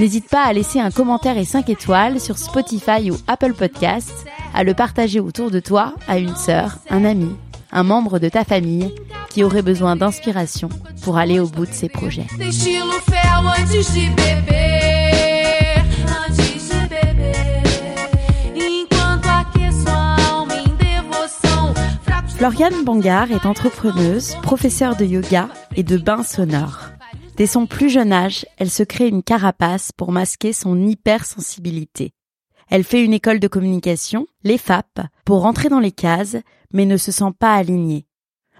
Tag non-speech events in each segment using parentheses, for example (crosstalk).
n'hésite pas à laisser un commentaire et 5 étoiles sur Spotify ou Apple Podcasts, à le partager autour de toi à une sœur, un ami, un membre de ta famille qui aurait besoin d'inspiration pour aller au bout de ses projets. Floriane Bangar est entrepreneuse, professeure de yoga et de bain sonore. Dès son plus jeune âge, elle se crée une carapace pour masquer son hypersensibilité. Elle fait une école de communication, l'EFAP, pour rentrer dans les cases, mais ne se sent pas alignée.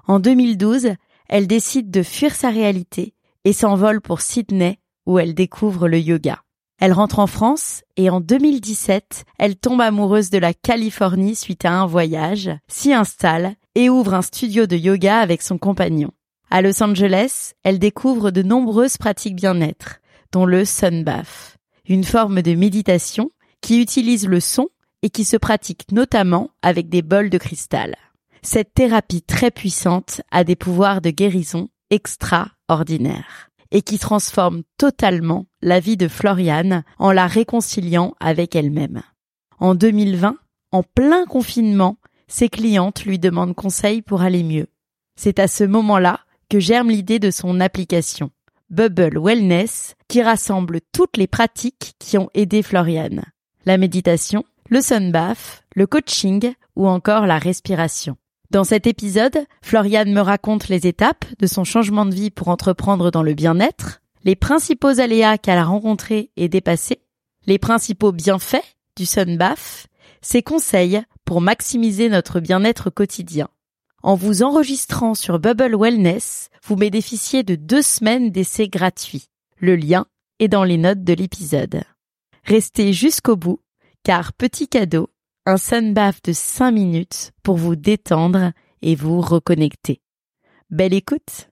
En 2012, elle décide de fuir sa réalité et s'envole pour Sydney, où elle découvre le yoga. Elle rentre en France et en 2017, elle tombe amoureuse de la Californie suite à un voyage, s'y installe et ouvre un studio de yoga avec son compagnon. À Los Angeles, elle découvre de nombreuses pratiques bien-être, dont le sunbath, une forme de méditation qui utilise le son et qui se pratique notamment avec des bols de cristal. Cette thérapie très puissante a des pouvoirs de guérison extraordinaires et qui transforme totalement la vie de Floriane en la réconciliant avec elle-même. En 2020, en plein confinement, ses clientes lui demandent conseil pour aller mieux. C'est à ce moment-là que germe l'idée de son application, Bubble Wellness, qui rassemble toutes les pratiques qui ont aidé Floriane. La méditation, le sunbath, le coaching ou encore la respiration. Dans cet épisode, Floriane me raconte les étapes de son changement de vie pour entreprendre dans le bien-être, les principaux aléas qu'elle a rencontrés et dépassés, les principaux bienfaits du sunbath, ses conseils pour maximiser notre bien-être quotidien. En vous enregistrant sur Bubble Wellness, vous bénéficiez de deux semaines d'essai gratuits. Le lien est dans les notes de l'épisode. Restez jusqu'au bout, car petit cadeau, un sunbath de 5 minutes pour vous détendre et vous reconnecter. Belle écoute.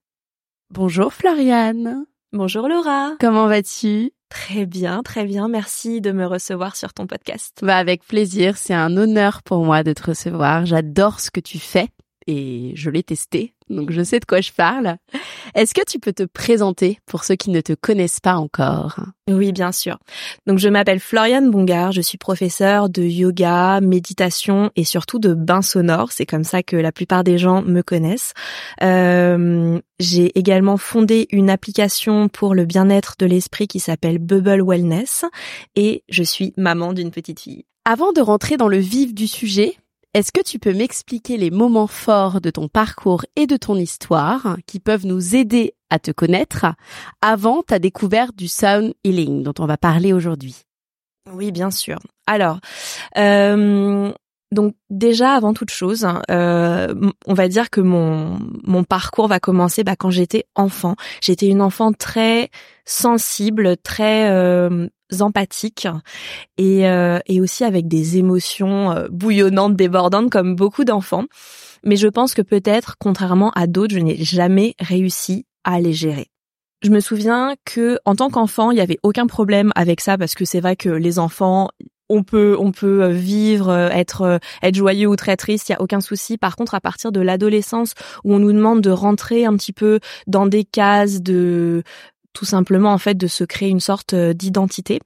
Bonjour Floriane. Bonjour Laura. Comment vas-tu? Très bien, très bien. Merci de me recevoir sur ton podcast. Bah avec plaisir, c'est un honneur pour moi de te recevoir. J'adore ce que tu fais et je l'ai testé, donc je sais de quoi je parle. Est-ce que tu peux te présenter pour ceux qui ne te connaissent pas encore? Oui, bien sûr. Donc je m'appelle Floriane Bongar, je suis professeure de yoga, méditation et surtout de bain sonore. C'est comme ça que la plupart des gens me connaissent. Euh, j'ai également fondé une application pour le bien-être de l'esprit qui s'appelle Bubble Wellness et je suis maman d'une petite fille. Avant de rentrer dans le vif du sujet, est-ce que tu peux m'expliquer les moments forts de ton parcours et de ton histoire qui peuvent nous aider à te connaître avant ta découverte du sound healing dont on va parler aujourd'hui? Oui, bien sûr. Alors, euh, donc déjà avant toute chose, euh, on va dire que mon mon parcours va commencer bah, quand j'étais enfant. J'étais une enfant très sensible, très euh, empathique et, euh, et aussi avec des émotions euh, bouillonnantes, débordantes comme beaucoup d'enfants. Mais je pense que peut-être, contrairement à d'autres, je n'ai jamais réussi à les gérer. Je me souviens que en tant qu'enfant, il n'y avait aucun problème avec ça parce que c'est vrai que les enfants, on peut on peut euh, vivre, euh, être être joyeux ou très triste, il y a aucun souci. Par contre, à partir de l'adolescence où on nous demande de rentrer un petit peu dans des cases de tout simplement en fait de se créer une sorte d'identité.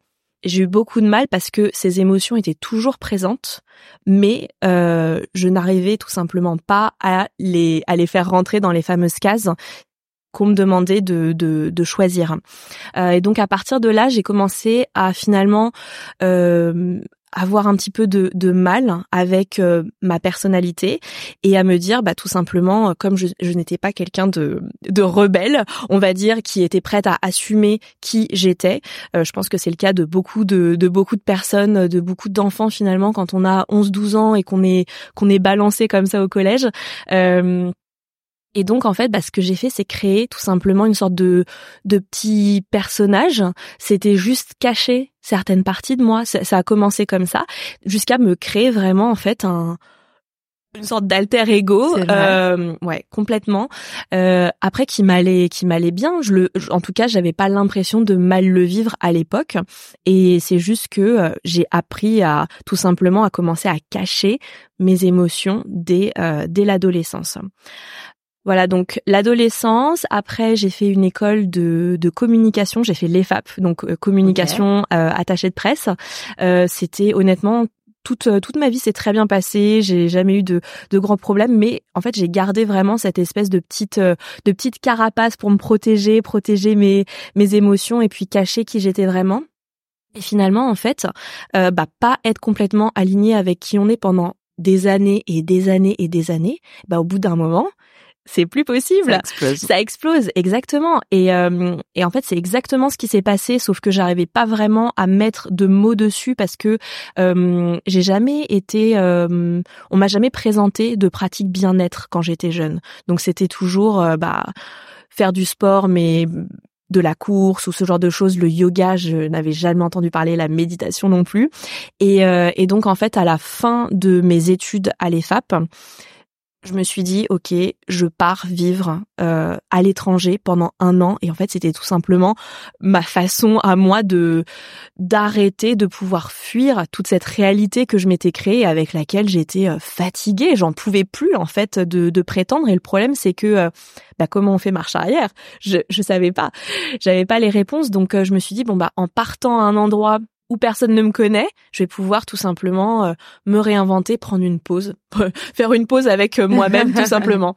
J'ai eu beaucoup de mal parce que ces émotions étaient toujours présentes, mais euh, je n'arrivais tout simplement pas à les à les faire rentrer dans les fameuses cases qu'on me demandait de, de, de choisir. Euh, et donc à partir de là, j'ai commencé à finalement euh, avoir un petit peu de, mal avec euh, ma personnalité et à me dire bah tout simplement comme je, n'étais pas quelqu'un de, de rebelle on va dire qui était prête à assumer qui j'étais euh, je pense que c'est le cas de beaucoup de, beaucoup de personnes de beaucoup d'enfants finalement quand on a 11 12 ans et qu'on est qu'on est balancé comme ça au collège euh, et donc en fait, bah, ce que j'ai fait, c'est créer tout simplement une sorte de de petit personnage. C'était juste cacher certaines parties de moi. Ça, ça a commencé comme ça, jusqu'à me créer vraiment en fait un une sorte d'alter ego, euh, ouais, complètement. Euh, après, qui m'allait, qui m'allait bien. Je le, en tout cas, j'avais pas l'impression de mal le vivre à l'époque. Et c'est juste que euh, j'ai appris à tout simplement à commencer à cacher mes émotions dès euh, dès l'adolescence. Voilà, donc l'adolescence. Après, j'ai fait une école de, de communication. J'ai fait l'EFAP, donc euh, communication euh, attachée de presse. Euh, C'était honnêtement toute toute ma vie s'est très bien passée. J'ai jamais eu de de grands problèmes, mais en fait, j'ai gardé vraiment cette espèce de petite de petite carapace pour me protéger, protéger mes mes émotions et puis cacher qui j'étais vraiment. Et finalement, en fait, euh, bah pas être complètement aligné avec qui on est pendant des années et des années et des années. Bah au bout d'un moment c'est plus possible. Ça explose. Ça explose, exactement. Et, euh, et en fait, c'est exactement ce qui s'est passé, sauf que j'arrivais pas vraiment à mettre de mots dessus parce que euh, j'ai jamais été, euh, on m'a jamais présenté de pratique bien-être quand j'étais jeune. Donc c'était toujours, euh, bah, faire du sport, mais de la course ou ce genre de choses, le yoga, je n'avais jamais entendu parler, la méditation non plus. Et, euh, et donc en fait, à la fin de mes études à l'EFAP, je me suis dit ok je pars vivre euh, à l'étranger pendant un an. Et en fait c'était tout simplement ma façon à moi de d'arrêter de pouvoir fuir toute cette réalité que je m'étais créée avec laquelle j'étais euh, fatiguée. J'en pouvais plus en fait de, de prétendre. Et le problème c'est que euh, bah, comment on fait marche arrière? Je je savais pas. J'avais pas les réponses. Donc je me suis dit bon bah en partant à un endroit où personne ne me connaît, je vais pouvoir tout simplement euh, me réinventer, prendre une pause, (laughs) faire une pause avec euh, moi-même tout (laughs) simplement.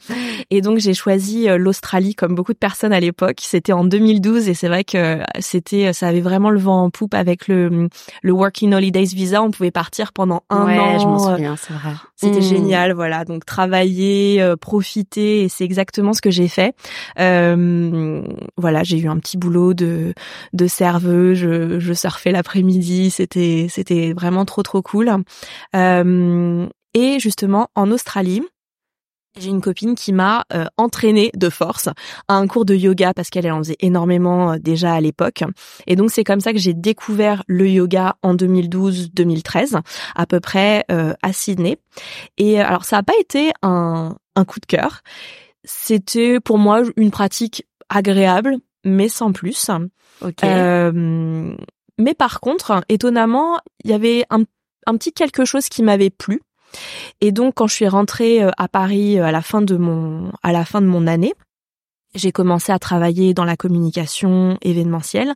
Et donc j'ai choisi euh, l'Australie comme beaucoup de personnes à l'époque. C'était en 2012 et c'est vrai que c'était ça avait vraiment le vent en poupe avec le le Working Holidays Visa. On pouvait partir pendant un ouais, an. je m'en souviens, c'est vrai. C'était Mm. génial, voilà. Donc travailler, profiter, et c'est exactement ce que j'ai fait. Euh, voilà, j'ai eu un petit boulot de de serveuse. Je, je surfais l'après-midi. C'était c'était vraiment trop trop cool. Euh, et justement en Australie. J'ai une copine qui m'a euh, entraînée de force à un cours de yoga parce qu'elle elle en faisait énormément euh, déjà à l'époque. Et donc c'est comme ça que j'ai découvert le yoga en 2012-2013 à peu près euh, à Sydney. Et alors ça n'a pas été un, un coup de cœur. C'était pour moi une pratique agréable mais sans plus. Ok. Euh, mais par contre, étonnamment, il y avait un, petit quelque chose qui m'avait plu. Et donc, quand je suis rentrée euh, à Paris euh, à la fin de mon à la fin de mon année, j'ai commencé à travailler dans la communication événementielle.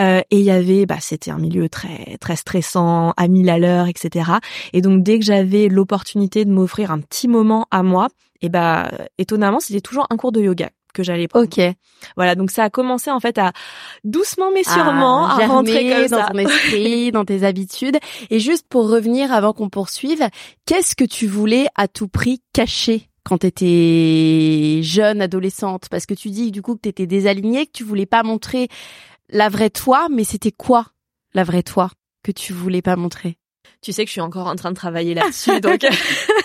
Euh, et il y avait bah c'était un milieu très très stressant à mille à l'heure etc et donc dès que j'avais l'opportunité de m'offrir un petit moment à moi et bah étonnamment c'était toujours un cours de yoga que j'allais prendre. ok. Voilà, donc ça a commencé en fait à doucement mais sûrement Ah, à rentrer comme dans ça. ton (laughs) esprit, dans tes habitudes. Et juste pour revenir avant qu'on poursuive, qu'est-ce que tu voulais à tout prix cacher quand t'étais jeune, adolescente? Parce que tu dis du coup que t'étais désalignée, que tu voulais pas montrer la vraie toi, mais c'était quoi la vraie toi que tu voulais pas montrer? Tu sais que je suis encore en train de travailler là-dessus, donc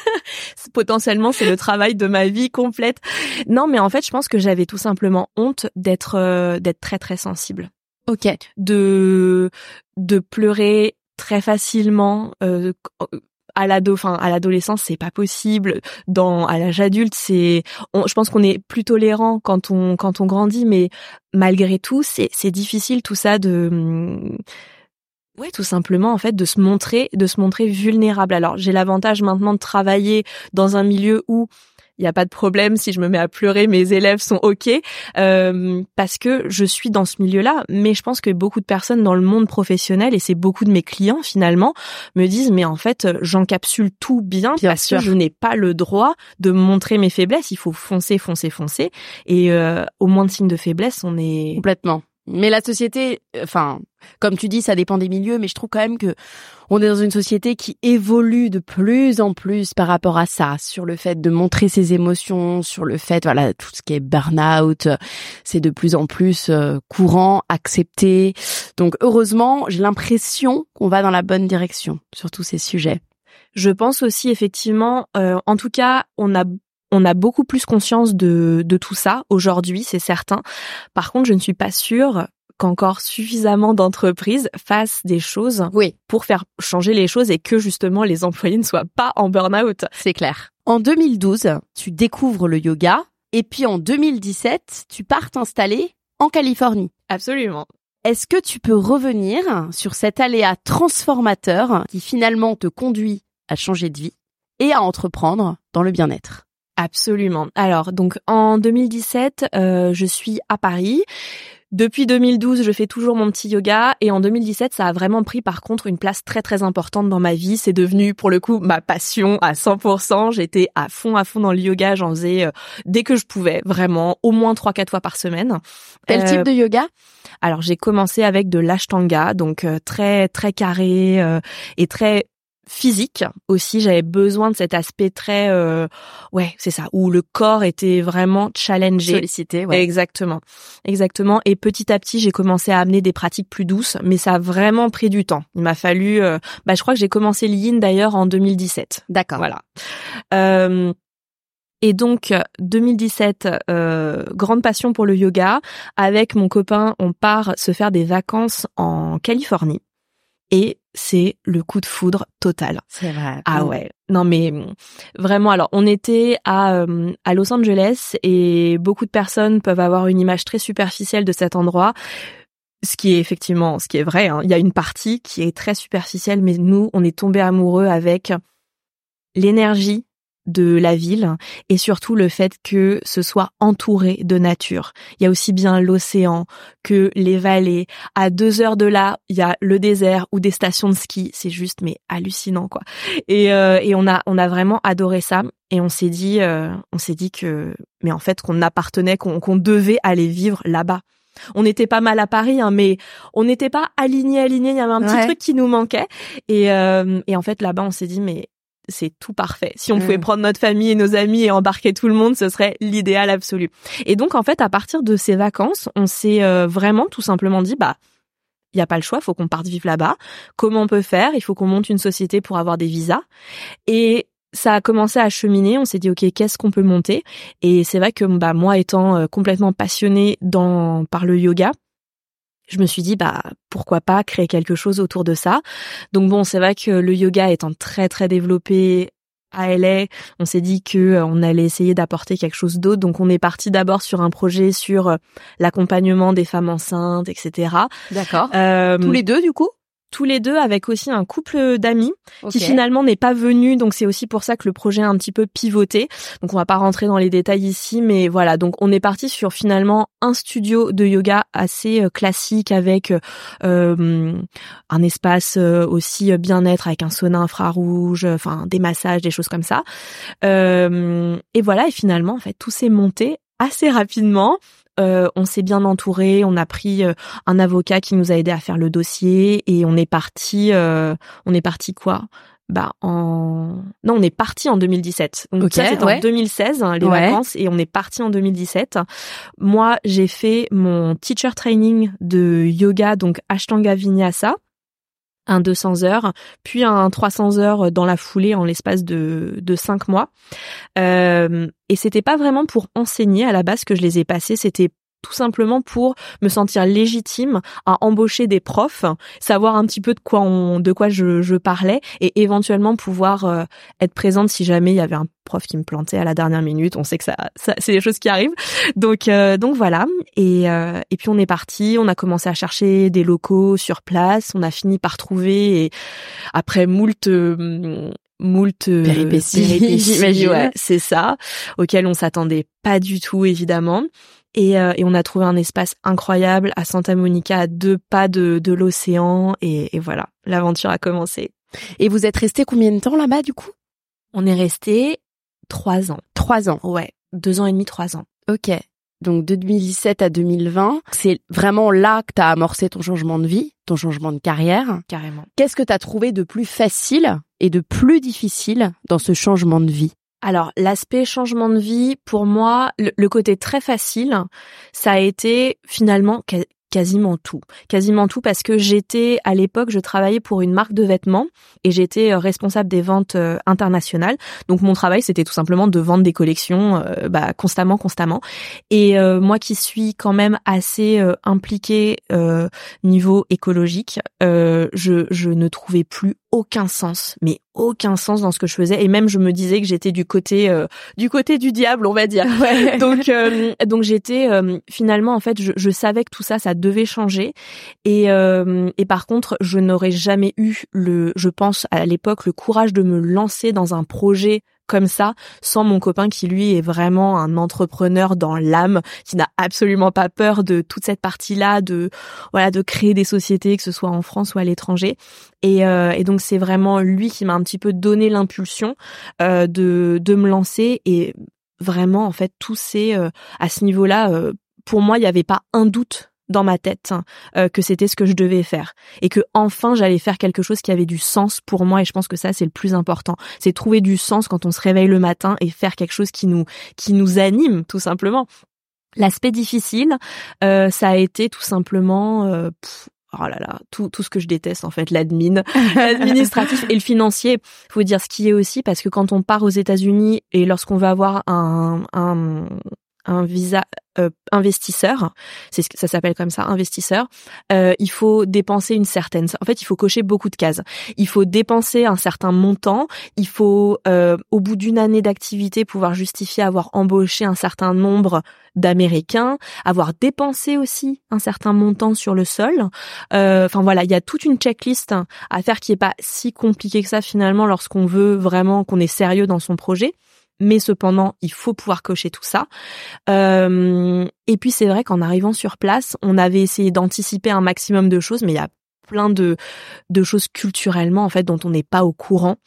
(laughs) potentiellement c'est le travail de ma vie complète. Non, mais en fait, je pense que j'avais tout simplement honte d'être euh, d'être très très sensible. Ok. de de pleurer très facilement euh, à l'ado enfin à l'adolescence c'est pas possible dans à l'âge adulte c'est je pense qu'on est plus tolérant quand on quand on grandit mais malgré tout c'est c'est difficile tout ça de ouais tout simplement en fait de se montrer de se montrer vulnérable alors j'ai l'avantage maintenant de travailler dans un milieu où il n'y a pas de problème si je me mets à pleurer, mes élèves sont ok euh, parce que je suis dans ce milieu-là. Mais je pense que beaucoup de personnes dans le monde professionnel et c'est beaucoup de mes clients finalement me disent mais en fait j'encapsule tout bien, Bien parce sûr. que je n'ai pas le droit de montrer mes faiblesses. Il faut foncer, foncer, foncer. Et euh, au moins de signes de faiblesse, on est Complètement. Mais la société, enfin, comme tu dis, ça dépend des milieux, mais je trouve quand même que on est dans une société qui évolue de plus en plus par rapport à ça, sur le fait de montrer ses émotions, sur le fait, voilà, tout ce qui est burn-out, c'est de plus en plus euh, courant, accepté. Donc, heureusement, j'ai l'impression qu'on va dans la bonne direction sur tous ces sujets. Je pense aussi effectivement, euh, en tout cas, on a on a beaucoup plus conscience de de tout ça aujourd'hui, c'est certain. Par contre, je ne suis pas sûre qu'encore suffisamment d'entreprises fassent des choses Oui, pour faire changer les choses et que justement les employés ne soient pas en burn-out. c'est clair. En 2012, tu découvres le yoga, et puis en 2017, tu pars t'installer en Californie. Absolument. Est-ce que tu peux revenir sur cet aléa transformateur qui finalement te conduit à changer de vie et à entreprendre dans le bien-être? Absolument. Alors, donc en 2017, euh, je suis à Paris. Depuis 2012, je fais toujours mon petit yoga et en 2017, ça a vraiment pris par contre une place très très importante dans ma vie. C'est devenu pour le coup ma passion à 100%. J'étais à fond à fond dans le yoga, j'en faisais euh, dès que je pouvais, vraiment au moins trois quatre fois par semaine. Quel Euh, type de yoga? Alors j'ai commencé avec de l'ashtanga, donc euh, très très carré euh, et très physique aussi. J'avais besoin de cet aspect très, euh, ouais, c'est ça, où le corps était vraiment challengé. Sollicité, ouais. Exactement, exactement. Et petit à petit, j'ai commencé à amener des pratiques plus douces, mais ça a vraiment pris du temps. Il m'a fallu, euh, bah, je crois que j'ai commencé le yin d'ailleurs en 2017. D'accord. Voilà. Euh, et donc 2017, euh, grande passion pour le yoga. Avec mon copain, on part se faire des vacances en Californie. Et c'est le coup de foudre total. C'est vrai. Ah ouais. Non mais hum, vraiment alors on était à euh, à Los Angeles et beaucoup de personnes peuvent avoir une image très superficielle de cet endroit. Ce qui est effectivement ce qui est vrai hein. il y a une partie qui est très superficielle mais nous on est tombé amoureux avec l'énergie de la ville et surtout le fait que ce soit entouré de nature. Il y a aussi bien l'océan que les vallées. À deux heures de là, il y a le désert ou des stations de ski. C'est juste mais hallucinant quoi. Et, euh, et on a on a vraiment adoré ça et on s'est dit euh, on s'est dit que mais en fait qu'on appartenait qu'on qu'on devait aller vivre là-bas. On était pas mal à Paris, hein, mais on n'était pas aligné aligné. Il y avait un petit Ouais. truc qui nous manquait. Et, euh, et en fait là-bas, on s'est dit mais c'est tout parfait. Si on Mm. pouvait prendre notre famille et nos amis et embarquer tout le monde, ce serait l'idéal absolu. Et donc en fait, à partir de ces vacances, on s'est euh, vraiment tout simplement dit bah il y a pas le choix, faut qu'on parte vivre là-bas. Comment on peut faire? Il faut qu'on monte une société pour avoir des visas. Et ça a commencé à cheminer. On s'est dit ok, qu'est-ce qu'on peut monter? Et c'est vrai que bah moi étant euh, complètement passionnée dans par le yoga, je me suis dit bah pourquoi pas créer quelque chose autour de ça. Donc bon, c'est vrai que le yoga étant très très développé à LA, on s'est dit que euh, on allait essayer d'apporter quelque chose d'autre. Donc on est parti d'abord sur un projet sur euh, l'accompagnement des femmes enceintes, etc. D'accord. Euh, Tous les deux, du coup? Tous les deux avec aussi un couple d'amis qui finalement n'est pas venu. Donc c'est aussi pour ça que le projet a un petit peu pivoté. Donc on va pas rentrer dans les détails ici mais voilà. Donc on est parti sur finalement un studio de yoga assez euh, classique avec euh, un espace euh, aussi euh, bien-être avec un sauna infrarouge enfin des massages des choses comme ça. Euh, et voilà. Et finalement en fait tout s'est monté assez rapidement Euh, on s'est bien entouré, on a pris euh, un avocat qui nous a aidé à faire le dossier et on est parti euh, on est parti quoi? Bah en non on est parti en 2017 donc ça c'était ouais. en 2016 hein, les Ouais. vacances et on est parti en 2017 moi j'ai fait mon teacher training de yoga donc Ashtanga Vinyasa un 200 heures puis un 300 heures dans la foulée en l'espace de de cinq mois. Euh, et c'était pas vraiment pour enseigner à la base que je les ai passés c'était tout simplement pour me sentir légitime à embaucher des profs, savoir un petit peu de quoi on, de quoi je, je parlais et éventuellement pouvoir euh, être présente si jamais il y avait un prof qui me plantait à la dernière minute. On sait que ça, ça c'est des choses qui arrivent. Donc euh, donc voilà. Et euh, et puis on est parti. On a commencé à chercher des locaux sur place. On a fini par trouver et après moult euh, moult euh, Péripéties, péripéties, (laughs) ouais, c'est ça, auquel on s'attendait pas du tout évidemment. Et, euh, et on a trouvé un espace incroyable à Santa Monica, à deux pas de, de l'océan. Et, et voilà, l'aventure a commencé. Et vous êtes resté combien de temps là-bas du coup? On est resté trois ans. Trois ans. Ouais, deux ans et demi, trois ans. Ok. Donc de 2017 à 2020, c'est vraiment là que tu as amorcé ton changement de vie, ton changement de carrière. Carrément. Qu'est-ce que tu as trouvé de plus facile et de plus difficile dans ce changement de vie? Alors, l'aspect changement de vie, pour moi, le, côté très facile, ça a été finalement quasiment tout. Quasiment tout parce que j'étais, à l'époque, je travaillais pour une marque de vêtements et j'étais euh, responsable des ventes euh, internationales. Donc, mon travail, c'était tout simplement de vendre des collections euh, bah, constamment, constamment. Et euh, moi qui suis quand même assez euh, impliquée niveau écologique, je ne trouvais plus aucun sens, mais aucun sens dans ce que je faisais. Et même je me disais que j'étais du côté euh, du côté du diable, on va dire. (laughs) donc euh, donc j'étais euh, finalement en fait je, je savais que tout ça ça devait changer. Et euh, et par contre je n'aurais jamais eu le je pense à l'époque le courage de me lancer dans un projet comme ça sans mon copain qui lui est vraiment un entrepreneur dans l'âme qui n'a absolument pas peur de toute cette partie-là de voilà de créer des sociétés que ce soit en France ou à l'étranger. Et, euh, et donc c'est vraiment lui qui m'a un petit peu donné l'impulsion euh, de de me lancer. Et vraiment en fait tout c'est euh, à ce niveau-là euh, pour moi il n'y avait pas un doute dans ma tête euh, que c'était ce que je devais faire. Et que enfin j'allais faire quelque chose qui avait du sens pour moi et je pense que ça c'est le plus important. C'est trouver du sens quand on se réveille le matin et faire quelque chose qui nous qui nous anime tout simplement. L'aspect difficile euh, ça a été tout simplement euh, pff, Oh là là, tout, tout ce que je déteste en fait, l'admin, (laughs) l'administratif et le financier. Faut dire ce qui est aussi parce que quand on part aux États-Unis et lorsqu'on va avoir un, un, un visa euh, investisseur, c'est ce que ça s'appelle comme ça, investisseur, euh, il faut dépenser une certaine. En fait, il faut cocher beaucoup de cases. Il faut dépenser un certain montant. Il faut, euh, au bout d'une année d'activité, pouvoir justifier avoir embauché un certain nombre d'Américains, avoir dépensé aussi un certain montant sur le sol. Euh, Enfin voilà, il y a toute une checklist à faire qui est pas si compliquée que ça finalement lorsqu'on veut vraiment qu'on est sérieux dans son projet mais cependant, il faut pouvoir cocher tout ça. Euh, et puis c'est vrai qu'en arrivant sur place, on avait essayé d'anticiper un maximum de choses, mais il y a plein de de choses culturellement en fait dont on n'est pas au courant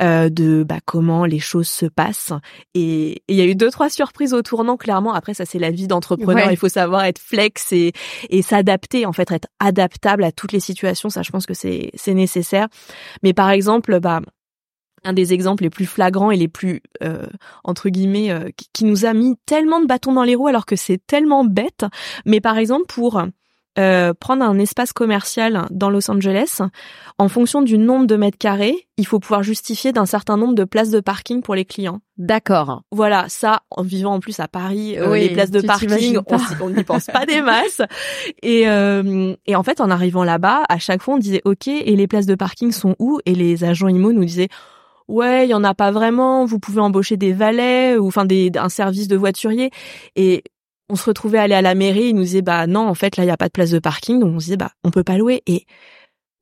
euh, de bah, comment les choses se passent. Et il y a eu deux trois surprises au tournant clairement. Après ça c'est la vie d'entrepreneur. Ouais. il faut savoir être flex et et s'adapter en fait être adaptable à toutes les situations. Ça je pense que c'est c'est nécessaire. Mais par exemple bah un des exemples les plus flagrants et les plus euh, entre guillemets euh, qui, qui nous a mis tellement de bâtons dans les roues alors que c'est tellement bête mais par exemple pour euh, prendre un espace commercial dans Los Angeles, en fonction du nombre de mètres carrés, il faut pouvoir justifier d'un certain nombre de places de parking pour les clients. D'accord. Voilà, ça, en vivant en plus à Paris, euh, Oui, les places de parking, on n'y pense pas des masses. Et, euh, et en fait, en arrivant là-bas, à chaque fois, on disait OK, et les places de parking sont où? Et les agents IMO nous disaient ouais, il y en a pas vraiment. Vous pouvez embaucher des valets ou enfin des un service de voiturier. Et on se retrouvait à aller à la mairie, ils nous disaient bah non, en fait là il y a pas de place de parking, donc on se disait bah on peut pas louer. Et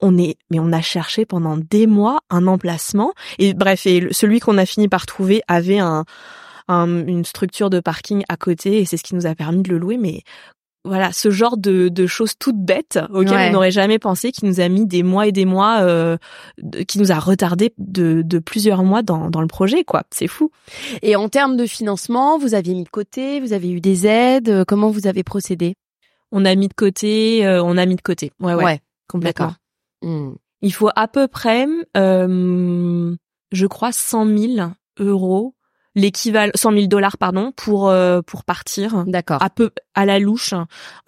on est, mais on a cherché pendant des mois un emplacement. Et bref, et celui qu'on a fini par trouver avait un, un- une structure de parking à côté et c'est ce qui nous a permis de le louer. Mais voilà, ce genre de, de choses toutes bêtes auxquelles Ouais. on n'aurait jamais pensé, qui nous a mis des mois et des mois, euh, de- qui nous a retardé de, de plusieurs mois dans, dans le projet, quoi. C'est fou. Et en termes de financement, vous aviez mis de côté, vous avez eu des aides, euh, comment vous avez procédé? On a mis de côté, euh, on a mis de côté. Ouais, ouais, complètement. Hmm. Il faut à peu près, euh, je crois, 100 000 euros, l'équivalent, 100 000 dollars, pardon, pour euh, pour partir. D'accord. À peu, à la louche,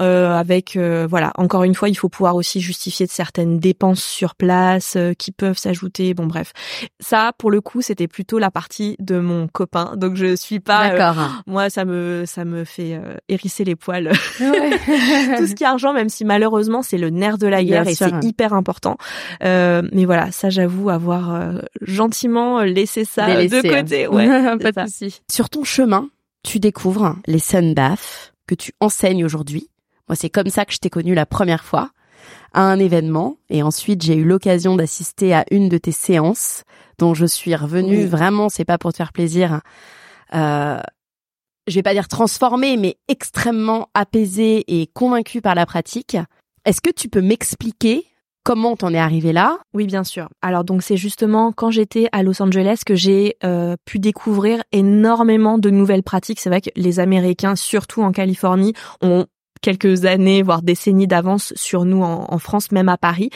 euh, avec euh, voilà. Encore une fois, il faut pouvoir aussi justifier de certaines dépenses sur place euh, qui peuvent s'ajouter. Bon bref, ça pour le coup, c'était plutôt la partie de mon copain. Donc je suis pas. euh, D'accord. moi, ça me ça me fait euh, hérisser les poils. (laughs) Tout ce qui est argent, même si malheureusement c'est le nerf de la Bien guerre et sûr. c'est hyper important. Euh, mais voilà, ça j'avoue avoir euh, gentiment laissé ça Délaissé, de hein. côté. Ouais, (laughs) Pas de souci. Sur ton chemin, tu découvres les sunbaths que tu enseignes aujourd'hui. Moi, c'est comme ça que je t'ai connu la première fois à un événement et ensuite j'ai eu l'occasion d'assister à une de tes séances dont je suis revenue Oui. vraiment, c'est pas pour te faire plaisir. Euh, je vais pas dire transformée, mais extrêmement apaisée et convaincue par la pratique. Est-ce que tu peux m'expliquer comment t'en es arrivé là? Oui, bien sûr. Alors donc c'est justement quand j'étais à Los Angeles que j'ai euh, pu découvrir énormément de nouvelles pratiques. C'est vrai que les Américains, surtout en Californie, ont quelques années, voire décennies d'avance sur nous en, en France, même à Paris.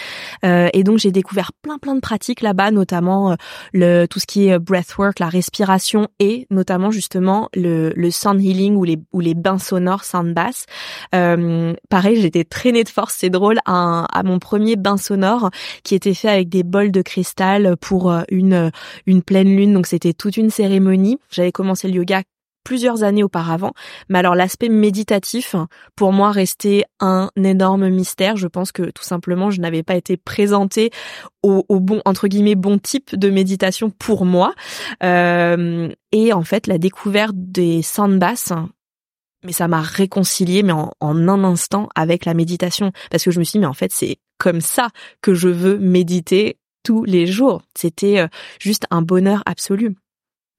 Euh, et donc j'ai découvert plein plein de pratiques là-bas, notamment euh, le tout ce qui est breathwork, la respiration et notamment justement le, le sound healing ou les ou les bains sonores sound bass. Euh, pareil, j'étais traînée de force, c'est drôle, à, à mon premier bain sonore qui était fait avec des bols de cristal pour euh, une une pleine lune. Donc c'était toute une cérémonie. J'avais commencé le yoga plusieurs années auparavant. Mais alors l'aspect méditatif, pour moi, restait un énorme mystère. Je pense que tout simplement, je n'avais pas été présentée au, bon, entre guillemets, bon type de méditation pour moi. Euh, et en fait, la découverte des sandbass, mais ça m'a réconcilié, mais en, en un instant, avec la méditation. Parce que je me suis dit, mais en fait, c'est comme ça que je veux méditer tous les jours. C'était euh, juste un bonheur absolu.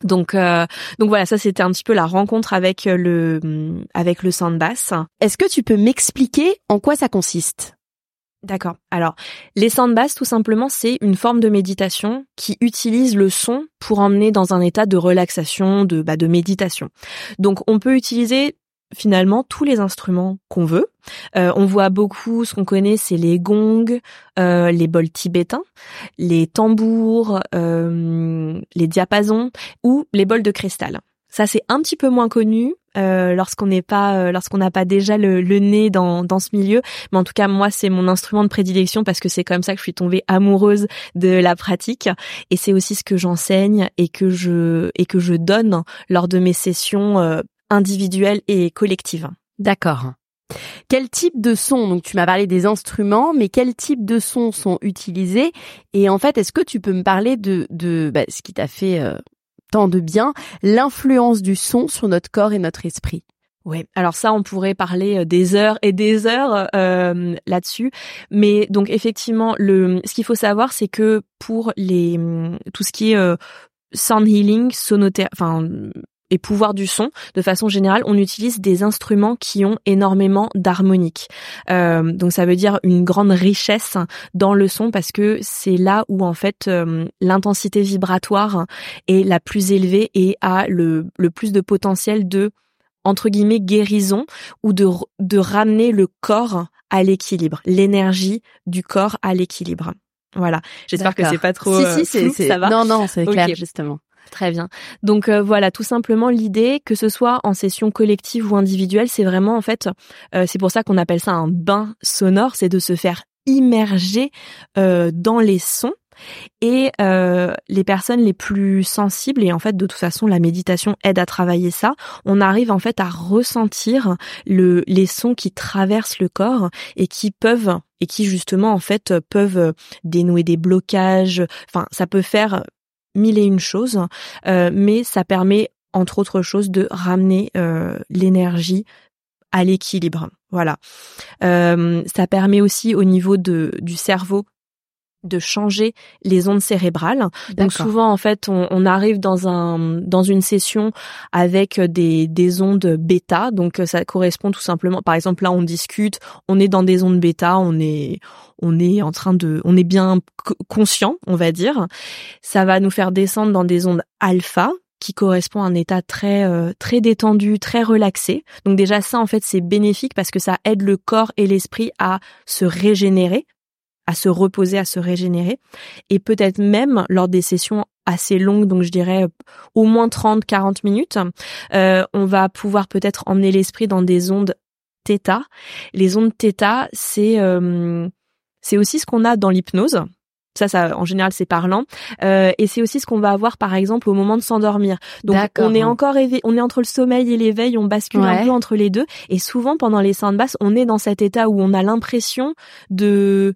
Donc, euh, donc voilà, ça c'était un petit peu la rencontre avec euh, le hum, avec le sandbass. Est-ce que tu peux m'expliquer en quoi ça consiste? D'accord. Alors, les sandbass, tout simplement, c'est une forme de méditation qui utilise le son pour emmener dans un état de relaxation, de bah, de méditation. Donc, on peut utiliser finalement tous les instruments qu'on veut. Euh, on voit beaucoup, ce qu'on connaît, c'est les gongs, euh, les bols tibétains, les tambours, euh, les diapasons ou les bols de cristal. Ça, c'est un petit peu moins connu euh, lorsqu'on n'est pas, euh, lorsqu'on n'a pas déjà le, le nez dans dans ce milieu. Mais en tout cas, moi, c'est mon instrument de prédilection parce que c'est comme ça que je suis tombée amoureuse de la pratique et c'est aussi ce que j'enseigne et que je et que je donne lors de mes sessions individuelles et collectives. D'accord. Quel type de son Donc tu m'as parlé des instruments, mais quel type de sons sont utilisés? Et en fait, est-ce que tu peux me parler de, de bah, ce qui t'a fait euh, tant de bien, l'influence du son sur notre corps et notre esprit? Ouais, alors ça, on pourrait parler euh, des heures et des heures euh, là-dessus. Mais donc effectivement, le, ce qu'il faut savoir, c'est que pour les tout ce qui est euh, sound healing, sonothé, enfin et pouvoir du son, de façon générale, on utilise des instruments qui ont énormément d'harmonique. Euh, donc ça veut dire une grande richesse dans le son parce que c'est là où en fait euh, l'intensité vibratoire est la plus élevée et a le, le plus de potentiel de entre guillemets guérison ou de de ramener le corps à l'équilibre, l'énergie du corps à l'équilibre. Voilà. J'espère que c'est pas trop Si euh, si, c'est ça va. Non non, c'est clair justement. Très bien. Donc euh, voilà, tout simplement l'idée que ce soit en session collective ou individuelle, c'est vraiment en fait, euh, c'est pour ça qu'on appelle ça un bain sonore, c'est de se faire immerger euh, dans les sons. Et les personnes les plus sensibles, et en fait de toute façon la méditation aide à travailler ça, on arrive en fait à ressentir le, les sons qui traversent le corps et qui peuvent, et qui justement en fait peuvent dénouer des blocages, enfin ça peut faire mille et une choses, euh, mais ça permet entre autres choses de ramener euh, l'énergie à l'équilibre. Voilà. Euh, ça permet aussi au niveau de du cerveau de changer les ondes cérébrales. Donc souvent en fait on, on arrive dans un dans une session avec des des ondes bêta. Donc ça correspond tout simplement par exemple là on discute, on est dans des ondes bêta, on est on est en train de on est bien co- conscient, on va dire. Ça va nous faire descendre dans des ondes alpha qui correspond à un état très euh, très détendu, très relaxé. Donc déjà ça en fait c'est bénéfique parce que ça aide le corps et l'esprit à se régénérer, à se reposer, à se régénérer et peut-être même lors des sessions assez longues donc je dirais euh, au moins 30 40 minutes, euh, on va pouvoir peut-être emmener l'esprit dans des ondes θ. Les ondes θ, c'est euh, c'est aussi ce qu'on a dans l'hypnose. Ça, ça, en général, c'est parlant. Euh, et c'est aussi ce qu'on va avoir, par exemple, au moment de s'endormir. Donc, on est encore éve- on est entre le sommeil et l'éveil, on bascule un peu entre les deux. Et souvent, pendant les sound baths, on est dans cet état où on a l'impression de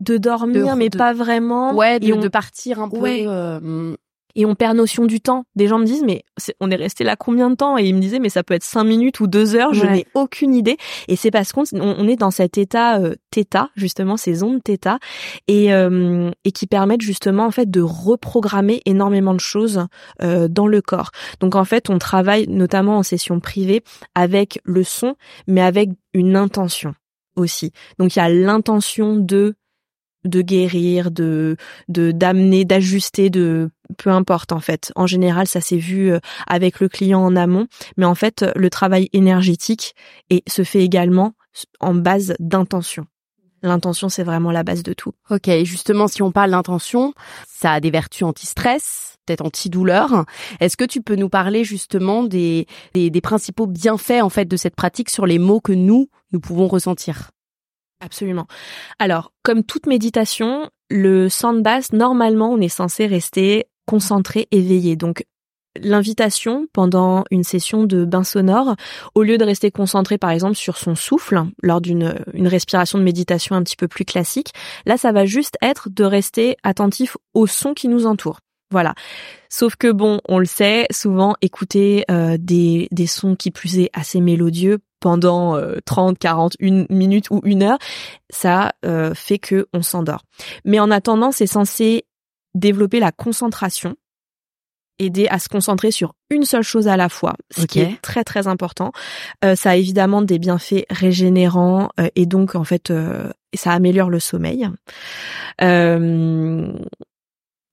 de dormir, De- mais de- pas vraiment. Ouais, de, et on, de partir un peu. Ouais. euh, et on perd notion du temps. Des gens me disent, mais on est resté là combien de temps? Et ils me disaient, mais ça peut être cinq minutes ou deux heures, je n'ai aucune idée. Et c'est parce qu'on on est dans cet état euh, θ, justement, ces ondes θ, et, euh, et qui permettent justement en fait de reprogrammer énormément de choses euh, dans le corps. Donc en fait, on travaille notamment en session privée avec le son, mais avec une intention aussi. Donc il y a l'intention de de guérir, de de d'amener, d'ajuster, de peu importe en fait. En général, ça s'est vu euh, avec le client en amont, mais en fait, le travail énergétique et se fait également en base d'intention. L'intention, c'est vraiment la base de tout. Ok, justement, si on parle d'intention, ça a des vertus anti-stress, peut-être anti-douleur. Est-ce que tu peux nous parler justement des, des, des principaux bienfaits en fait de cette pratique sur les mots que nous, nous pouvons ressentir? Absolument. Alors, comme toute méditation, le sound bath, normalement, on est censé rester concentré, éveillé. Donc, l'invitation pendant une session de bain sonore, au lieu de rester concentré, par exemple, sur son souffle, lors d'une une respiration de méditation un petit peu plus classique, là, ça va juste être de rester attentif au son qui nous entoure. Voilà. Sauf que bon, on le sait, souvent écouter euh, des, des sons qui plus est assez mélodieux pendant euh, 30, 40, une minute ou une heure, ça euh, fait que on s'endort. Mais en attendant, c'est censé développer la concentration, aider à se concentrer sur une seule chose à la fois, ce qui est très très important. Euh, ça a évidemment des bienfaits régénérants euh, et donc en fait euh, ça améliore le sommeil. Euh,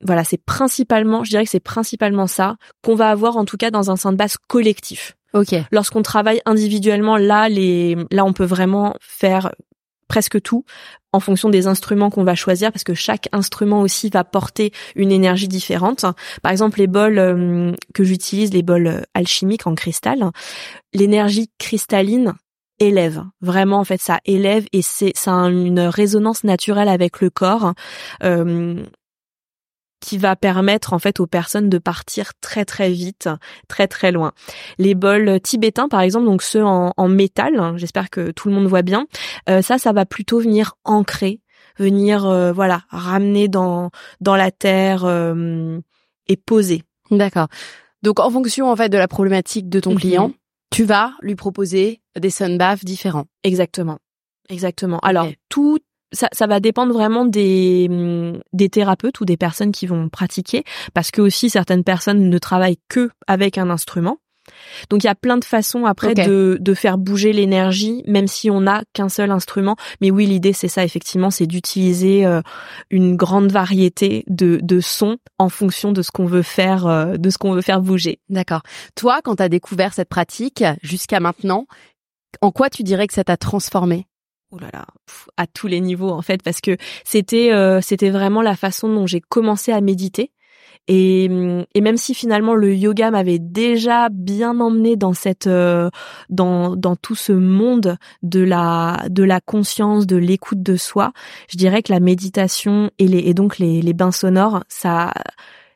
voilà, c'est principalement, je dirais que c'est principalement ça qu'on va avoir en tout cas dans un sein de base collectif. Ok. Lorsqu'on travaille individuellement, là, les, là, on peut vraiment faire presque tout en fonction des instruments qu'on va choisir parce que chaque instrument aussi va porter une énergie différente. Par exemple, les bols euh, que j'utilise, les bols euh, alchimiques en cristal, l'énergie cristalline élève. Vraiment, en fait, ça élève et c'est ça a une résonance naturelle avec le corps. euh, qui va permettre en fait aux personnes de partir très très vite, très très loin. Les bols tibétains par exemple, donc ceux en, en métal, hein, j'espère que tout le monde voit bien, euh, ça ça va plutôt venir ancrer, venir euh, voilà, ramener dans dans la terre euh, et poser. D'accord. Donc en fonction en fait de la problématique de ton Mhm. client, tu vas lui proposer des sunbaths différents. Exactement. Exactement. Alors tout ça, ça va dépendre vraiment des hum, des thérapeutes ou des personnes qui vont pratiquer parce que aussi certaines personnes ne travaillent que avec un instrument. Donc il y a plein de façons après de de faire bouger l'énergie même si on n'a qu'un seul instrument. Mais oui, l'idée c'est ça effectivement, c'est d'utiliser euh, une grande variété de de sons en fonction de ce qu'on veut faire euh, de ce qu'on veut faire bouger. D'accord. Toi, quand tu as découvert cette pratique jusqu'à maintenant, en quoi tu dirais que ça t'a transformé? Oh là là, à tous les niveaux en fait, parce que c'était euh, c'était vraiment la façon dont j'ai commencé à méditer. Et, et même si finalement le yoga m'avait déjà bien emmené dans cette euh, dans dans tout ce monde de la de la conscience, de l'écoute de soi, je dirais que la méditation et les et donc les les bains sonores, ça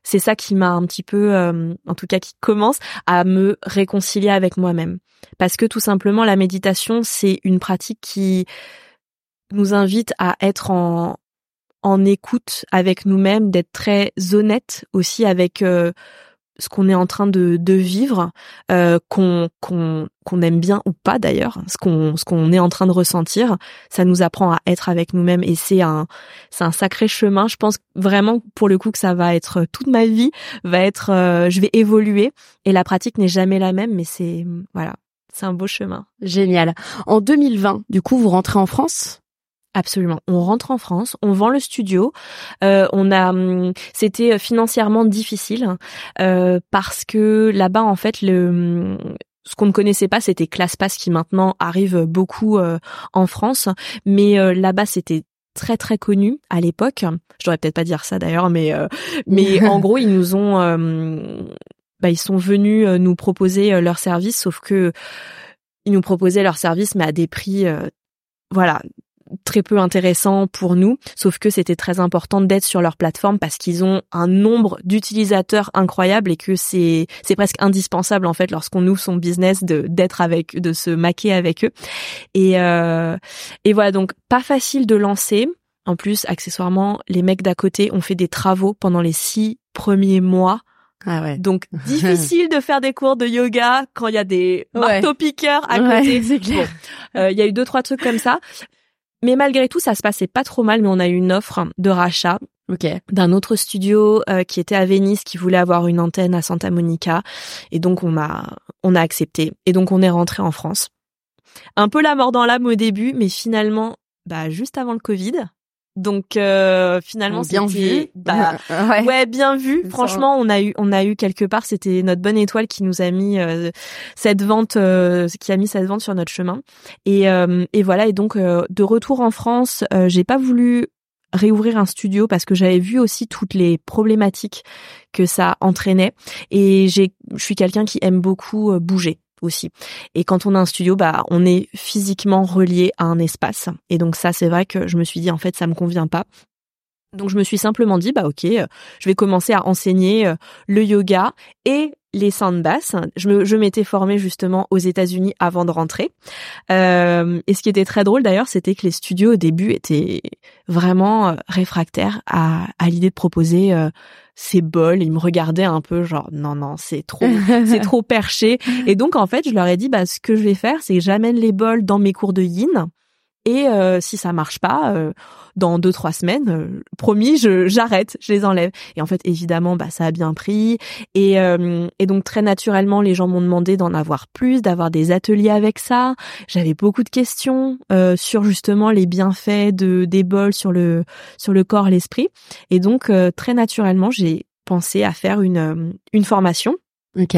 c'est ça qui m'a un petit peu euh, en tout cas qui commence à me réconcilier avec moi-même. Parce que tout simplement la méditation c'est une pratique qui nous invite à être en en écoute avec nous-mêmes, d'être très honnête aussi avec euh, ce qu'on est en train de, de vivre, euh, qu'on qu'on qu'on aime bien ou pas d'ailleurs, ce qu'on ce qu'on est en train de ressentir, ça nous apprend à être avec nous-mêmes et c'est un c'est un sacré chemin. Je pense vraiment pour le coup que ça va être toute ma vie, va être euh, je vais évoluer et la pratique n'est jamais la même, mais c'est voilà, c'est un beau chemin. Génial. En 2020, du coup, vous rentrez en France? Absolument. On rentre en France, on vend le studio. Euh, on a, hum, c'était financièrement difficile euh, parce que là-bas, en fait, le hum, ce qu'on ne connaissait pas, c'était ClassPass qui maintenant arrive beaucoup euh, en France, mais euh, là-bas, c'était très très connu à l'époque. Je devrais peut-être pas dire ça d'ailleurs, mais euh, mais (laughs) en gros, ils nous ont, euh, bah, ils sont venus euh, nous proposer euh, leur service, sauf que ils nous proposaient leurs services, mais à des prix, euh, voilà, très peu intéressants pour nous. Sauf que c'était très important d'être sur leur plateforme parce qu'ils ont un nombre d'utilisateurs incroyable et que c'est c'est presque indispensable en fait lorsqu'on ouvre son business de d'être avec, de se maquer avec eux. Et euh, et voilà donc pas facile de lancer. En plus, accessoirement, les mecs d'à côté ont fait des travaux pendant les six premiers mois Ah ouais. donc (laughs) difficile de faire des cours de yoga quand il y a des Ouais. marteaux-piqueurs à Ouais, côté. Bon, euh, il y a eu deux trois trucs comme ça. Mais malgré tout, ça se passait pas trop mal. Mais on a eu une offre de rachat d'un autre studio euh, qui était à Venise, qui voulait avoir une antenne à Santa Monica, et donc on a on a accepté. Et donc on est rentré en France. Un peu la mort dans l'âme au début, mais finalement, bah juste avant le Covid. Donc euh, finalement, bien c'était- vu. (laughs) Bah, (laughs) ouais. Ouais, bien vu. Franchement, on a eu, on a eu quelque part, c'était notre bonne étoile qui nous a mis euh, cette vente, euh, qui a mis cette vente sur notre chemin. Et, euh, et voilà. Et donc, euh, de retour en France, euh, j'ai pas voulu réouvrir un studio parce que j'avais vu aussi toutes les problématiques que ça entraînait. Et j'ai, je suis quelqu'un qui aime beaucoup bouger aussi. Et quand on a un studio, bah, on est physiquement relié à un espace. Et donc ça, c'est vrai que je me suis dit, en fait, ça me convient pas. Donc je me suis simplement dit, bah ok, euh, je vais commencer à enseigner euh, le yoga et les sound baths. Je, me, je m'étais formée justement aux États-Unis avant de rentrer. Euh, et ce qui était très drôle d'ailleurs, c'était que les studios au début étaient vraiment euh, réfractaires à, à l'idée de proposer euh, ces bols. Ils me regardaient un peu genre non non c'est trop (laughs) c'est trop perché. Et donc en fait je leur ai dit bah ce que je vais faire c'est que j'amène les bols dans mes cours de yin. Et euh, si ça marche pas, euh, dans deux trois semaines, euh, promis, je j'arrête, je les enlève. Et en fait, évidemment, bah ça a bien pris. Et euh, et donc très naturellement, les gens m'ont demandé d'en avoir plus, d'avoir des ateliers avec ça. J'avais beaucoup de questions euh, sur justement les bienfaits de des bols sur le sur le corps, l'esprit. Et donc très naturellement, j'ai pensé à faire une une formation. Ok.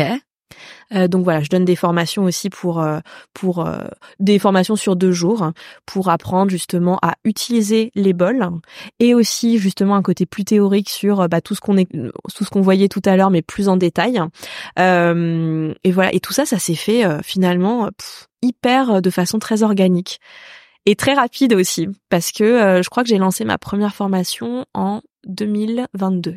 Euh, donc voilà, je donne des formations aussi pour euh, pour euh, des formations sur deux jours pour apprendre justement à utiliser les bols et aussi justement un côté plus théorique sur bah, tout ce qu'on est tout ce qu'on voyait tout à l'heure mais plus en détail. Et voilà, et tout ça, ça s'est fait finalement hyper de façon très organique et très rapide aussi parce que je crois que j'ai lancé ma première formation en 2022.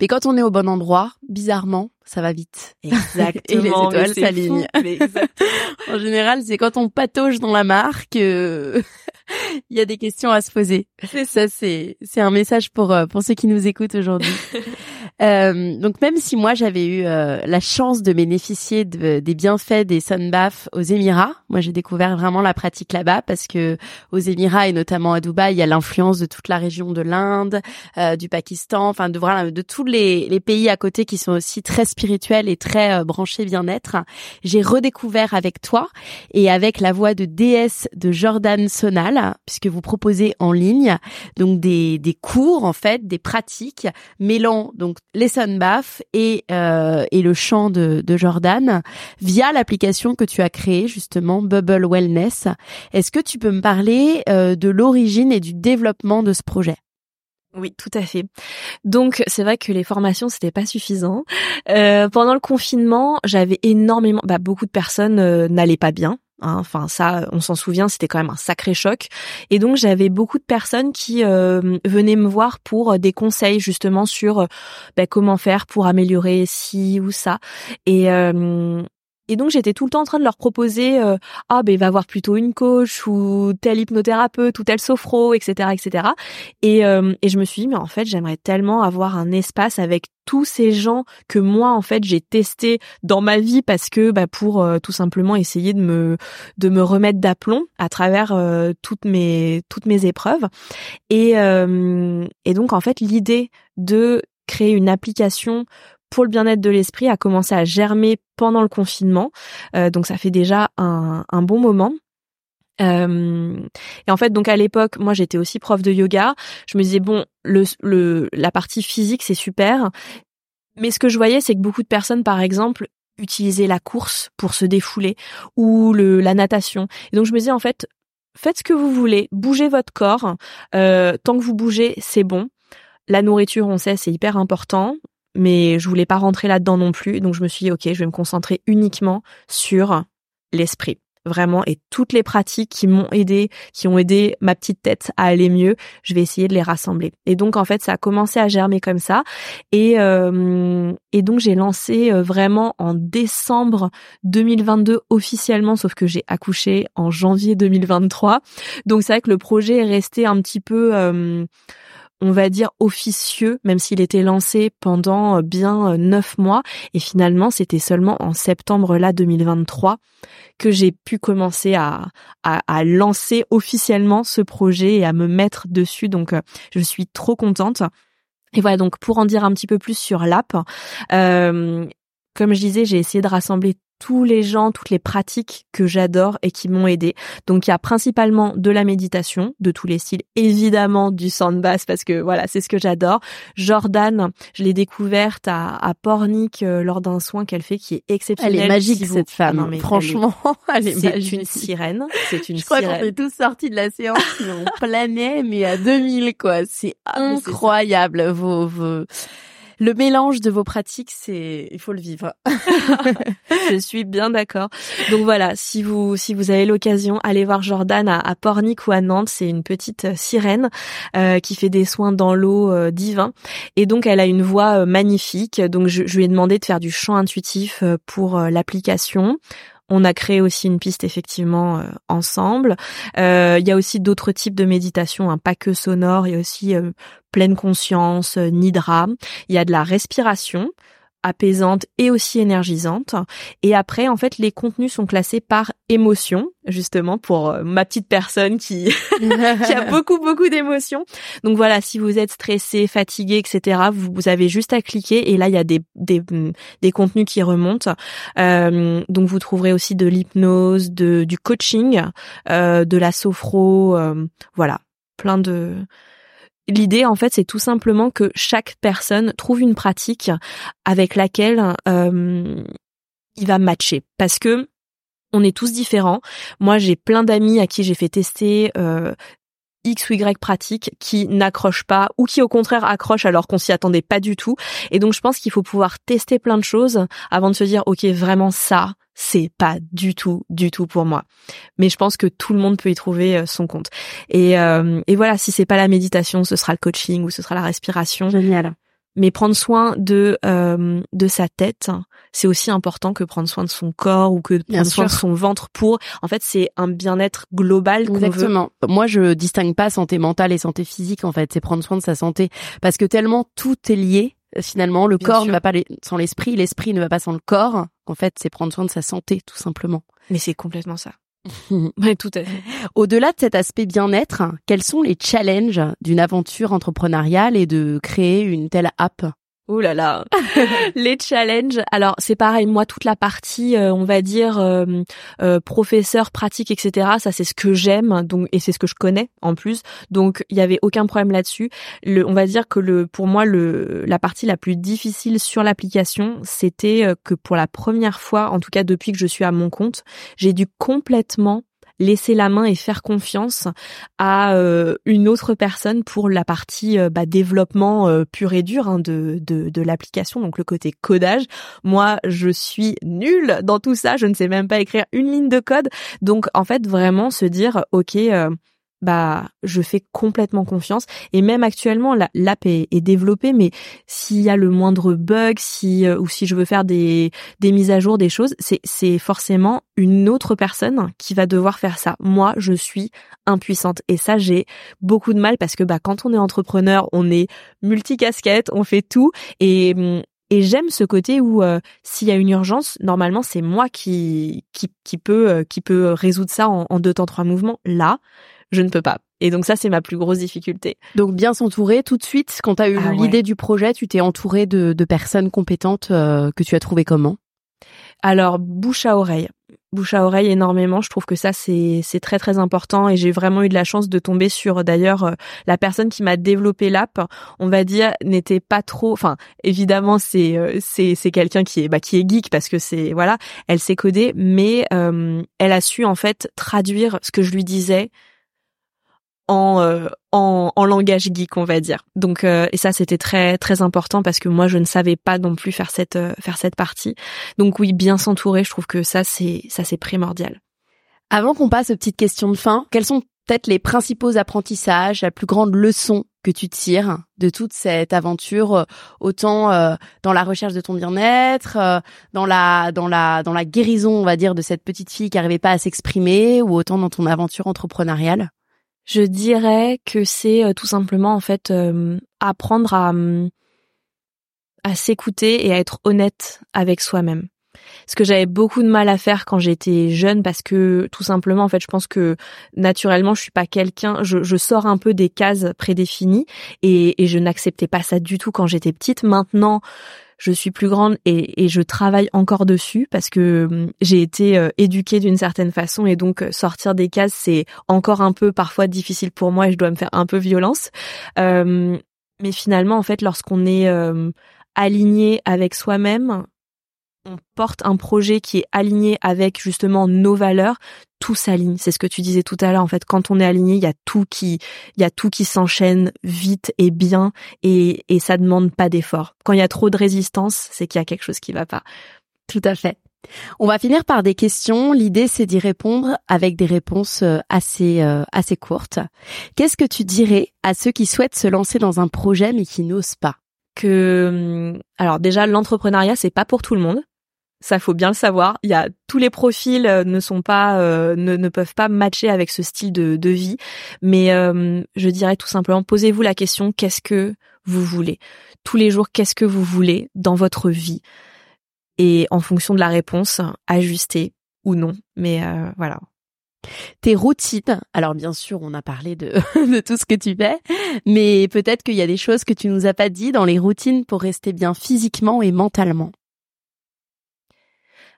Mais quand on est au bon endroit, bizarrement, ça va vite. (laughs) Et les Exactement. étoiles s'alignent. exactement. En général, c'est quand on patauge dans la marque, euh, (laughs) il y a des questions à se poser. Ça, c'est c'est un message pour euh, pour ceux qui nous écoutent aujourd'hui. (laughs) Euh, donc même si moi j'avais eu euh, la chance de bénéficier de- des bienfaits des sunbaths aux Émirats, moi j'ai découvert vraiment la pratique là-bas parce que aux Émirats et notamment à Dubaï, il y a l'influence de toute la région de l'Inde, euh, du Pakistan, enfin de voilà de tous les, les pays à côté qui sont aussi très spirituels et très euh, branchés bien-être. J'ai redécouvert avec toi et avec la voix de déesse de Jordan Sonal, puisque vous proposez en ligne donc des, des cours en fait, des pratiques mêlant donc les sunbaths et euh, et le chant de, de Jordan via l'application que tu as créée justement Bubble Wellness. Est-ce que tu peux me parler euh, de l'origine et du développement de ce projet? Oui, tout à fait. Donc c'est vrai que les formations c'était pas suffisant. Euh, pendant le confinement, j'avais énormément, bah, beaucoup de personnes euh, n'allaient pas bien. Hein. Enfin ça, on s'en souvient, c'était quand même un sacré choc. Et donc j'avais beaucoup de personnes qui euh, venaient me voir pour euh, des conseils justement sur euh, bah, comment faire pour améliorer ci ou ça. Et euh, et donc j'étais tout le temps en train de leur proposer euh, ah ben va voir plutôt une coach ou tel hypnothérapeute ou tel sophro etc etc et euh, et je me suis dit mais en fait j'aimerais tellement avoir un espace avec tous ces gens que moi en fait j'ai testé dans ma vie parce que bah pour euh, tout simplement essayer de me de me remettre d'aplomb à travers euh, toutes mes toutes mes épreuves et euh, et donc en fait l'idée de créer une application pour le bien-être de l'esprit a commencé à germer pendant le confinement. Euh, donc ça fait déjà un, un bon moment. Euh, et en fait, donc à l'époque, moi j'étais aussi prof de yoga. Je me disais bon, le, le la partie physique c'est super, mais ce que je voyais c'est que beaucoup de personnes, par exemple, utilisaient la course pour se défouler ou le la natation. Et donc je me disais en fait, faites ce que vous voulez, bougez votre corps. Euh, tant que vous bougez, c'est bon. La nourriture, on sait, c'est hyper important mais je voulais pas rentrer là-dedans non plus. Donc je me suis dit, ok, je vais me concentrer uniquement sur l'esprit. vraiment et toutes les pratiques qui m'ont aidé, qui ont aidé ma petite tête à aller mieux, je vais essayer de les rassembler. Et donc en fait, ça a commencé à germer comme ça et euh, donc j'ai lancé euh, vraiment en décembre 2022 officiellement sauf que j'ai accouché en janvier 2023. Donc c'est vrai que le projet est resté un petit peu euh, on va dire officieux, même s'il était lancé pendant euh, bien euh, neuf mois. Et finalement, c'était seulement en septembre là 2023 que j'ai pu commencer à, à, lancer officiellement ce projet et à me mettre dessus. Donc, euh, je suis trop contente. Et voilà, donc pour en dire un petit peu plus sur l'app, comme je disais, j'ai essayé de rassembler tous les gens, toutes les pratiques que j'adore et qui m'ont aidé. Donc il y a principalement de la méditation de tous les styles, évidemment du sound bass parce que voilà, c'est ce que j'adore. Jordan, je l'ai découverte à, à Pornic euh, lors d'un soin qu'elle fait qui est exceptionnel. Elle est magique cette femme, ah mais franchement, (laughs) elle est, c'est une sirène, c'est une je crois sirène. qu'on est tous sortis de la séance, mais on planait mais à 2000 quoi. C'est incroyable vos, vos le mélange de vos pratiques, c'est il faut le vivre. (laughs) je suis bien d'accord. Donc voilà, si vous si vous avez l'occasion, allez voir Jordan à, à, Pornic ou à Nantes. C'est une petite euh, sirène euh, qui fait des soins dans l'eau euh, divin. Et donc elle a une voix euh, magnifique. Donc je, je, lui ai demandé de faire du chant intuitif pour l'application. On a créé aussi une piste effectivement euh, ensemble. Euh, il y a aussi d'autres types de méditation, hein, pas que sonore. Il y a aussi euh, pleine conscience, nidra. Il y a de la respiration apaisante et aussi énergisante. Et après, en fait, les contenus sont classés par émotion, justement pour euh, ma petite personne qui, (laughs) qui a (laughs) beaucoup beaucoup d'émotions. Donc voilà, si vous êtes stressé, fatigué, etc., vous, vous, avez juste à cliquer et là il y a des des, des contenus qui remontent. Euh, donc vous trouverez aussi de l'hypnose, de du coaching, euh, de la sophro, euh, voilà, plein de L'idée, en fait, c'est tout simplement que chaque personne trouve une pratique avec laquelle euh, il va matcher. Parce que on est tous différents. Moi, j'ai plein d'amis à qui j'ai fait tester euh, X ou Y pratiques qui n'accrochent pas ou qui au contraire accrochent alors qu'on s'y attendait pas du tout. Et donc je pense qu'il faut pouvoir tester plein de choses avant de se dire ok vraiment ça c'est pas du tout du tout pour moi. Mais je pense que tout le monde peut y trouver euh, son compte. Et, euh, et voilà si c'est pas la méditation ce sera le coaching ou ce sera la respiration. Génial mais prendre soin de euh, de sa tête, c'est aussi important que prendre soin de son corps ou que prendre soin de son ventre pour en fait, c'est un bien-être global Exactement. Moi, je distingue pas santé mentale et santé physique en fait, c'est prendre soin de sa santé parce que tellement tout est lié finalement, le corps ne va pas sans l'esprit, l'esprit ne va pas sans le corps. En fait, c'est prendre soin de sa santé tout simplement. Mais c'est complètement ça. (laughs) Au-delà de cet aspect bien-être, quels sont les challenges d'une aventure entrepreneuriale et de créer une telle app? Ouh là là, (laughs) les challenges. Alors c'est pareil, moi toute la partie, euh, on va dire euh, euh, professeur, pratique, etc. Ça c'est ce que j'aime, donc et c'est ce que je connais en plus. Donc il y avait aucun problème là-dessus. Le, on va dire que le, pour moi le, la partie la plus difficile sur l'application, c'était que pour la première fois, en tout cas depuis que je suis à mon compte, j'ai dû complètement laisser la main et faire confiance à euh, une autre personne pour la partie euh, bah, développement euh, pur et dur hein, de, de, de l'application, donc le côté codage. Moi, je suis nulle dans tout ça, je ne sais même pas écrire une ligne de code. Donc, en fait, vraiment se dire, ok, bah je fais complètement confiance. Et même actuellement l'app est, développée mais s'il y a le moindre bug si euh, ou si je veux faire des des mises à jour des choses c'est c'est forcément une autre personne qui va devoir faire ça. Moi je suis impuissante. Et ça j'ai beaucoup de mal parce que bah quand on est entrepreneur on est multicasquette on fait tout. Et et j'aime ce côté où euh, s'il y a une urgence, normalement c'est moi qui qui qui peut euh, qui peut résoudre ça en, en deux temps trois mouvements. Là, je ne peux pas. Et donc ça, c'est ma plus grosse difficulté. Donc bien s'entourer tout de suite. Quand tu as eu ah l'idée du projet, tu t'es entouré de, de, personnes compétentes euh, que tu as trouvé comment? Alors bouche à oreille. Bouche à oreille énormément. Je trouve que ça c'est c'est très très important et j'ai vraiment eu de la chance de tomber sur d'ailleurs euh, la personne qui m'a développé l'app. On va dire n'était pas trop. Enfin évidemment c'est euh, c'est c'est quelqu'un qui est bah qui est geek parce que c'est voilà elle sait coder mais elle a su en fait traduire ce que je lui disais en, euh, en, en langage geek on va dire. Donc euh, et ça c'était très très important parce que moi je ne savais pas non plus faire cette euh, faire cette partie. Donc oui bien s'entourer je trouve que ça c'est ça c'est primordial. Avant qu'on passe aux petites questions de fin, quels sont peut-être les principaux apprentissages, la plus grande leçon que tu tires de toute cette aventure, euh, autant euh, dans la recherche de ton bien-être, euh, dans la dans la dans la guérison, on va dire, de cette petite fille qui n'arrivait pas à s'exprimer, ou autant dans ton aventure entrepreneuriale? Je dirais que c'est euh, tout simplement en fait euh, apprendre à hum, à s'écouter et à être honnête avec soi-même. Ce que j'avais beaucoup de mal à faire quand j'étais jeune parce que tout simplement en fait je pense que naturellement je suis pas quelqu'un je, je sors un peu des cases prédéfinies et, et je n'acceptais pas ça du tout quand j'étais petite. Maintenant je suis plus grande et, je travaille encore dessus parce que hum, j'ai été euh, éduquée d'une certaine façon et donc euh, sortir des cases c'est encore un peu parfois difficile pour moi et je dois me faire un peu violence. Euh, mais finalement en fait lorsqu'on est euh, aligné avec soi-même, on porte un projet qui est aligné avec justement nos valeurs, tout s'aligne. C'est ce que tu disais tout à l'heure. En fait, quand on est aligné, il y a tout qui, il y a tout qui s'enchaîne vite et bien, et, et ça demande pas d'effort. Quand il y a trop de résistance, c'est qu'il y a quelque chose qui va pas. Tout à fait. On va finir par des questions. L'idée, c'est d'y répondre avec des réponses euh, assez euh, assez courtes. Qu'est-ce que tu dirais à ceux qui souhaitent se lancer dans un projet mais qui n'osent pas? Que, hum, alors déjà, l'entrepreneuriat, c'est pas pour tout le monde. Ça faut bien le savoir. Il y a tous les profils euh, ne sont pas euh, ne, ne peuvent pas matcher avec ce style de, de vie, mais euh, je dirais tout simplement posez-vous la question qu'est-ce que vous voulez? Tous les jours qu'est-ce que vous voulez dans votre vie? Et en fonction de la réponse ajuster ou non. Mais euh, voilà. Tes routines. Alors bien sûr, on a parlé de, (laughs) de tout ce que tu fais, mais peut-être qu'il y a des choses que tu nous as pas dit dans les routines pour rester bien physiquement et mentalement.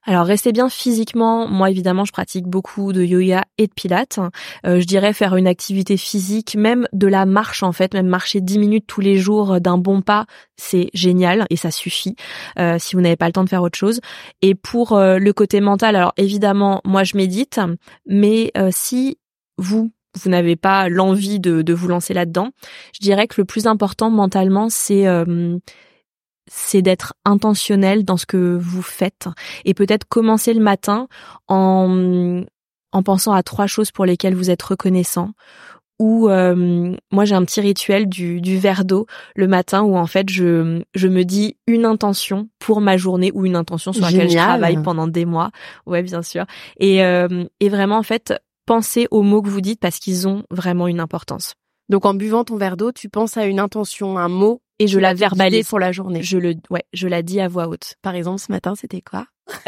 Alors restez bien physiquement. Moi évidemment, je pratique beaucoup de yoga et de pilates. Euh, je dirais faire une activité physique, même de la marche en fait, même marcher 10 minutes tous les jours d'un bon pas, c'est génial et ça suffit euh, si vous n'avez pas le temps de faire autre chose. Et pour euh, le côté mental, alors évidemment, moi je médite, mais euh, si vous vous n'avez pas l'envie de, de vous lancer là-dedans, je dirais que le plus important mentalement, c'est euh, c'est d'être intentionnel dans ce que vous faites et peut-être commencer le matin en en pensant à trois choses pour lesquelles vous êtes reconnaissant. Ou euh, moi j'ai un petit rituel du, du verre d'eau le matin où en fait je, je me dis une intention pour ma journée ou une intention sur laquelle je travaille pendant des mois. Ouais bien sûr. Et, euh, et vraiment en fait pensez aux mots que vous dites parce qu'ils ont vraiment une importance. Donc en buvant ton verre d'eau, tu penses à une intention, un mot, et je la verbalise pour la journée. je le ouais je la dis à voix haute Par exemple, ce matin, c'était quoi? (laughs)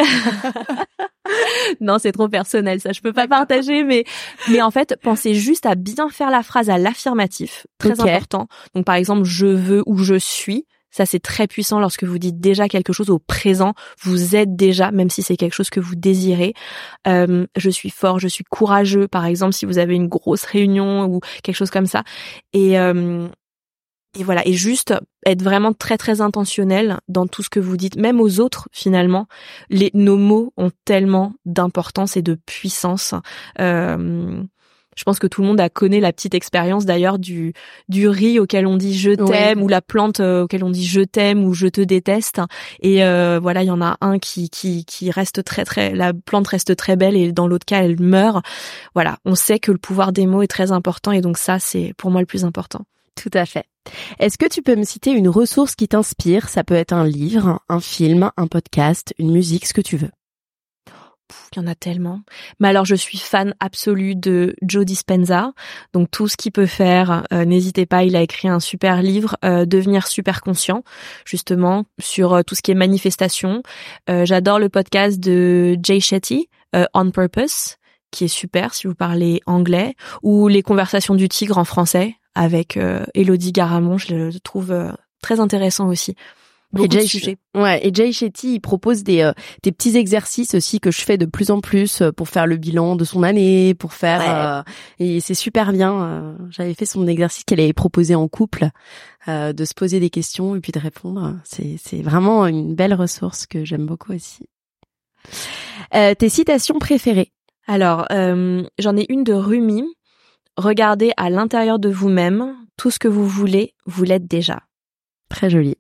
Non, c'est trop personnel, ça je peux pas partager, mais mais en fait, pensez juste à bien faire la phrase à l'affirmatif, très important. Donc par exemple, je veux ou je suis. Ça, c'est très puissant lorsque vous dites déjà quelque chose au présent. Vous êtes déjà, même si c'est quelque chose que vous désirez. Euh, je suis fort, je suis courageux, par exemple, si vous avez une grosse réunion ou quelque chose comme ça. Et, euh, et voilà, et juste être vraiment très très intentionnel dans tout ce que vous dites, même aux autres finalement. Les, nos mots ont tellement d'importance et de puissance. Euh, je pense que tout le monde a connu la petite expérience d'ailleurs du du riz auquel on dit je t'aime Ouais. ou la plante euh, auquel on dit je t'aime ou je te déteste. Et euh, voilà, il y en a un qui qui qui reste très très la plante reste très belle et dans l'autre cas elle meurt. Voilà, on sait que le pouvoir des mots est très important et donc ça c'est pour moi le plus important. Tout à fait. Est-ce que tu peux me citer une ressource qui t'inspire? Ça peut être un livre, un film, un podcast, une musique, ce que tu veux. Il y en a tellement. Mais alors, je suis fan absolue de Joe Dispenza. Donc, tout ce qu'il peut faire, euh, n'hésitez pas. Il a écrit un super livre, euh, Devenir super conscient, justement, sur euh, tout ce qui est manifestation. J'adore le podcast de Jay Shetty, On Purpose, qui est super si vous parlez anglais, ou Les Conversations du tigre en français avec euh, Elodie Garamond. Je le trouve euh, très intéressant aussi. Beaucoup de Jay, sujets. ouais, et Jay Shetty, il propose des, euh, des petits exercices aussi que je fais de plus en plus euh, pour faire le bilan de son année, pour faire Ouais. euh, et c'est super bien. J'avais fait son exercice qu'elle avait proposé en couple, euh, de se poser des questions et puis de répondre. C'est c'est vraiment une belle ressource que j'aime beaucoup aussi. Euh, tes citations préférées? Alors, euh, j'en ai une de Rumi. Regardez à l'intérieur de vous-même, tout ce que vous voulez, vous l'êtes déjà. Très joli.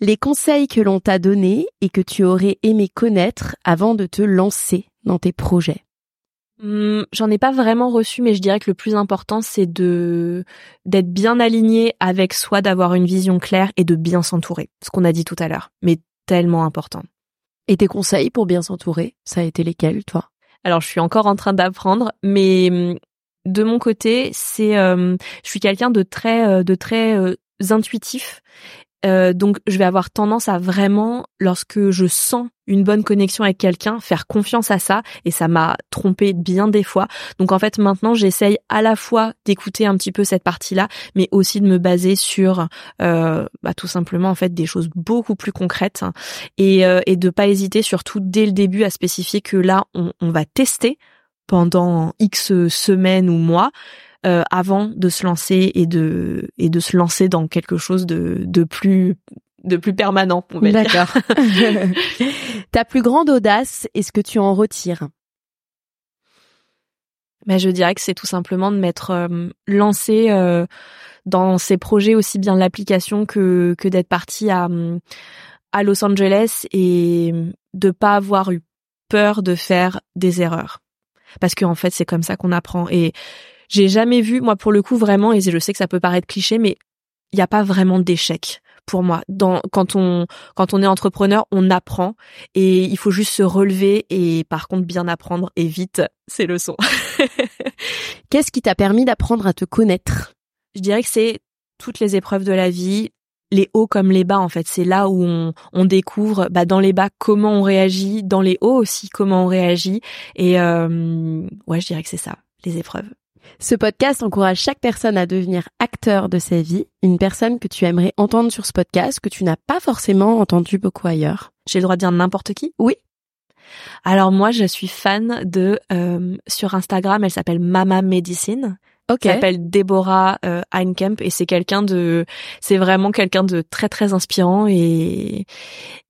Les conseils que l'on t'a donnés et que tu aurais aimé connaître avant de te lancer dans tes projets. Hum, J'en ai pas vraiment reçu, mais je dirais que le plus important, c'est de d'être bien aligné avec soi, d'avoir une vision claire et de bien s'entourer. Ce qu'on a dit tout à l'heure, mais tellement important. Et tes conseils pour bien s'entourer, ça a été lesquels, toi? Alors, je suis encore en train d'apprendre, mais hum, de mon côté, c'est, euh, je suis quelqu'un de très, euh, de très euh, intuitif. Euh, donc, je vais avoir tendance à vraiment, lorsque je sens une bonne connexion avec quelqu'un, faire confiance à ça. Et ça m'a trompé bien des fois. Donc, en fait, maintenant, j'essaye à la fois d'écouter un petit peu cette partie-là, mais aussi de me baser sur, euh, bah, tout simplement, en fait, des choses beaucoup plus concrètes et, euh, et de pas hésiter, surtout dès le début, à spécifier que là, on, on va tester pendant X semaines ou mois euh, avant de se lancer et de et de se lancer dans quelque chose de de plus de plus permanent. on va dire. D'accord. (laughs) Ta plus grande audace, est-ce que tu en retires? Mais je dirais que c'est tout simplement de m'être euh, lancé euh, dans ces projets aussi bien l'application que que d'être partie à à Los Angeles et de pas avoir eu peur de faire des erreurs parce qu'en fait c'est comme ça qu'on apprend. Et j'ai jamais vu moi pour le coup vraiment et je sais que ça peut paraître cliché mais il n'y a pas vraiment d'échec pour moi. Dans quand on quand on est entrepreneur on apprend et il faut juste se relever et par contre bien apprendre et vite c'est leçon (laughs) Qu'est-ce qui t'a permis d'apprendre à te connaître? Je dirais que c'est toutes les épreuves de la vie les hauts comme les bas en fait. C'est là où on, on découvre bah, dans les bas comment on réagit dans les hauts aussi comment on réagit. Et euh, ouais je dirais que c'est ça les épreuves. Ce podcast encourage chaque personne à devenir acteur de sa vie, une personne que tu aimerais entendre sur ce podcast, que tu n'as pas forcément entendu beaucoup ailleurs. j'ai le droit de dire n'importe qui? Oui. alors moi je suis fan de euh, sur Instagram elle s'appelle Mama Medicine Ok. qui s'appelle Deborah euh, Heinkamp et c'est quelqu'un de c'est vraiment quelqu'un de très très inspirant et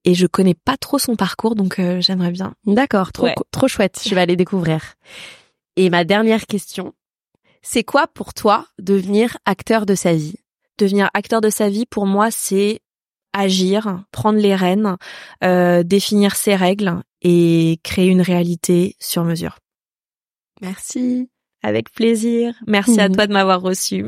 et je connais pas trop son parcours donc euh, j'aimerais bien D'accord, trop, Ouais. trop chouette. Je vais aller découvrir. Et ma dernière question, c'est quoi pour toi devenir acteur de sa vie? Devenir acteur de sa vie pour moi c'est agir prendre les rênes euh, définir ses règles et créer une réalité sur mesure Merci. Avec plaisir merci à Mhm. toi de m'avoir reçu